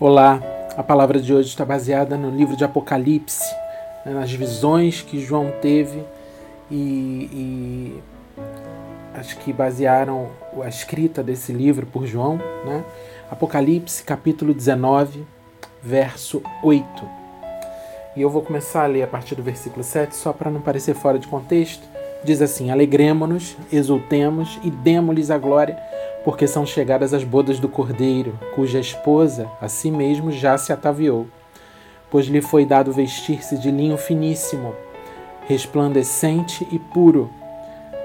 Olá, a palavra de hoje está baseada no livro de Apocalipse, né, nas visões que João teve e, e, acho que basearam a escrita desse livro por João. Né? Apocalipse, capítulo 19, verso 8. E eu vou começar a ler a partir do versículo 7, só para não parecer fora de contexto. Diz assim: Alegremos-nos, exultemos e demos-lhes a glória porque são chegadas as bodas do cordeiro, cuja esposa a si mesmo já se ataviou. Pois lhe foi dado vestir-se de linho finíssimo, resplandecente e puro,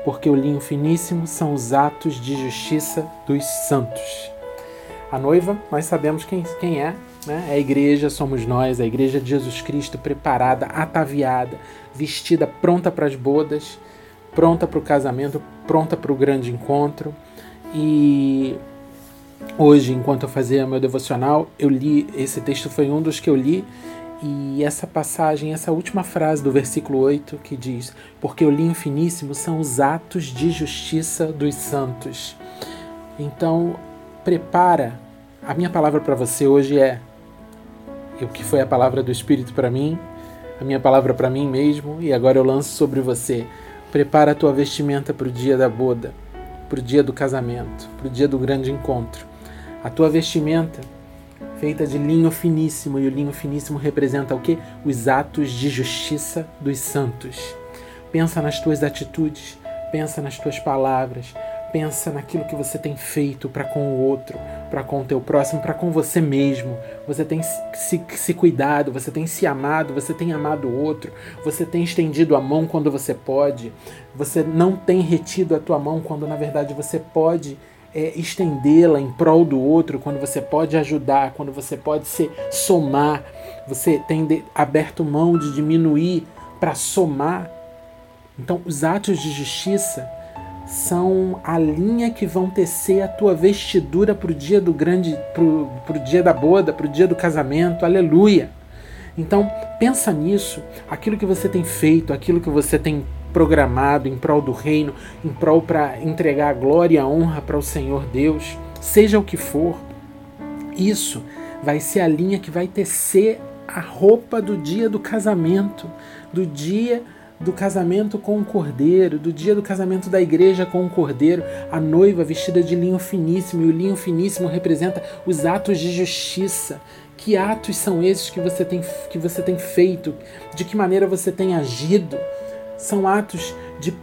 porque o linho finíssimo são os atos de justiça dos santos. A noiva, nós sabemos quem, quem é, né? É a igreja somos nós, a igreja de Jesus Cristo preparada, ataviada, vestida, pronta para as bodas, pronta para o casamento, pronta para o grande encontro e hoje, enquanto eu fazia meu devocional, eu li, esse texto foi um dos que eu li, e essa passagem, essa última frase do versículo 8 que diz: Porque o linho finíssimo são os atos de justiça dos santos. Então, prepara. A minha palavra para você hoje é o que foi a palavra do Espírito para mim, a minha palavra para mim mesmo, e agora eu lanço sobre você. Prepara a tua vestimenta para o dia da boda para o dia do casamento, para o dia do grande encontro. A tua vestimenta, feita de linho finíssimo, e o linho finíssimo representa o que? Os atos de justiça dos santos. Pensa nas tuas atitudes, pensa nas tuas palavras, pensa naquilo que você tem feito para com o outro, para com o teu próximo, para com você mesmo. Você tem se, se cuidado, você tem se amado, você tem amado o outro, você tem estendido a mão quando você pode, você não tem retido a tua mão quando na verdade você pode é, estendê-la em prol do outro, quando você pode ajudar, quando você pode se somar, você tem de, aberto mão de diminuir para somar. Então, os atos de justiça são a linha que vão tecer a tua vestidura para o dia do grande, pro, pro dia da boda, para o dia do casamento. Aleluia! Então pensa nisso, aquilo que você tem feito, aquilo que você tem programado em prol do reino, em prol para entregar a glória e a honra para o Senhor Deus, seja o que for, isso vai ser a linha que vai tecer a roupa do dia do casamento, do dia do casamento com o cordeiro, do dia do casamento da igreja com o cordeiro, a noiva vestida de linho finíssimo, e o linho finíssimo representa os atos de justiça. Que atos são esses que você tem, que você tem feito? De que maneira você tem agido? São atos de,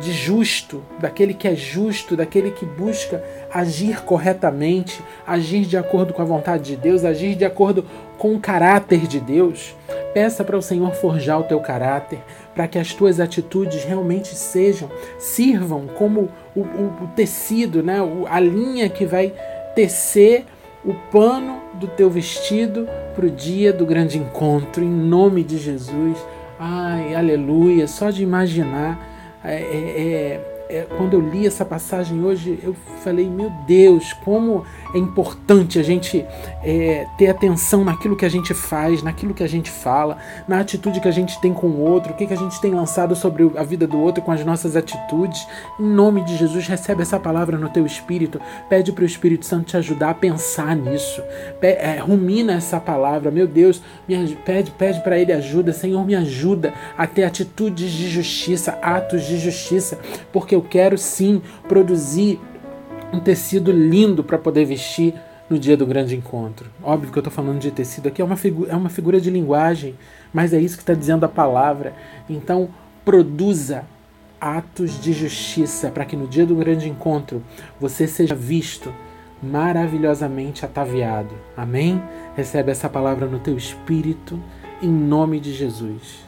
de justo, daquele que é justo, daquele que busca agir corretamente, agir de acordo com a vontade de Deus, agir de acordo com o caráter de Deus. Peça para o Senhor forjar o teu caráter, para que as tuas atitudes realmente sejam, sirvam como o, o, o tecido, né? a linha que vai tecer o pano do teu vestido para o dia do grande encontro, em nome de Jesus. Ai, aleluia! Só de imaginar. É, é, é quando eu li essa passagem hoje, eu falei: meu Deus, como é importante a gente é, ter atenção naquilo que a gente faz, naquilo que a gente fala, na atitude que a gente tem com o outro, o que, que a gente tem lançado sobre a vida do outro com as nossas atitudes. Em nome de Jesus, recebe essa palavra no teu espírito, pede para o Espírito Santo te ajudar a pensar nisso, é, rumina essa palavra, meu Deus, me, pede, pede para Ele ajuda, Senhor, me ajuda a ter atitudes de justiça, atos de justiça, porque eu quero sim produzir um tecido lindo para poder vestir no dia do grande encontro. Óbvio que eu estou falando de tecido aqui, é uma, é uma figura de linguagem, mas é isso que está dizendo a palavra. Então, produza atos de justiça para que no dia do grande encontro você seja visto maravilhosamente ataviado. Amém? Recebe essa palavra no teu espírito, em nome de Jesus.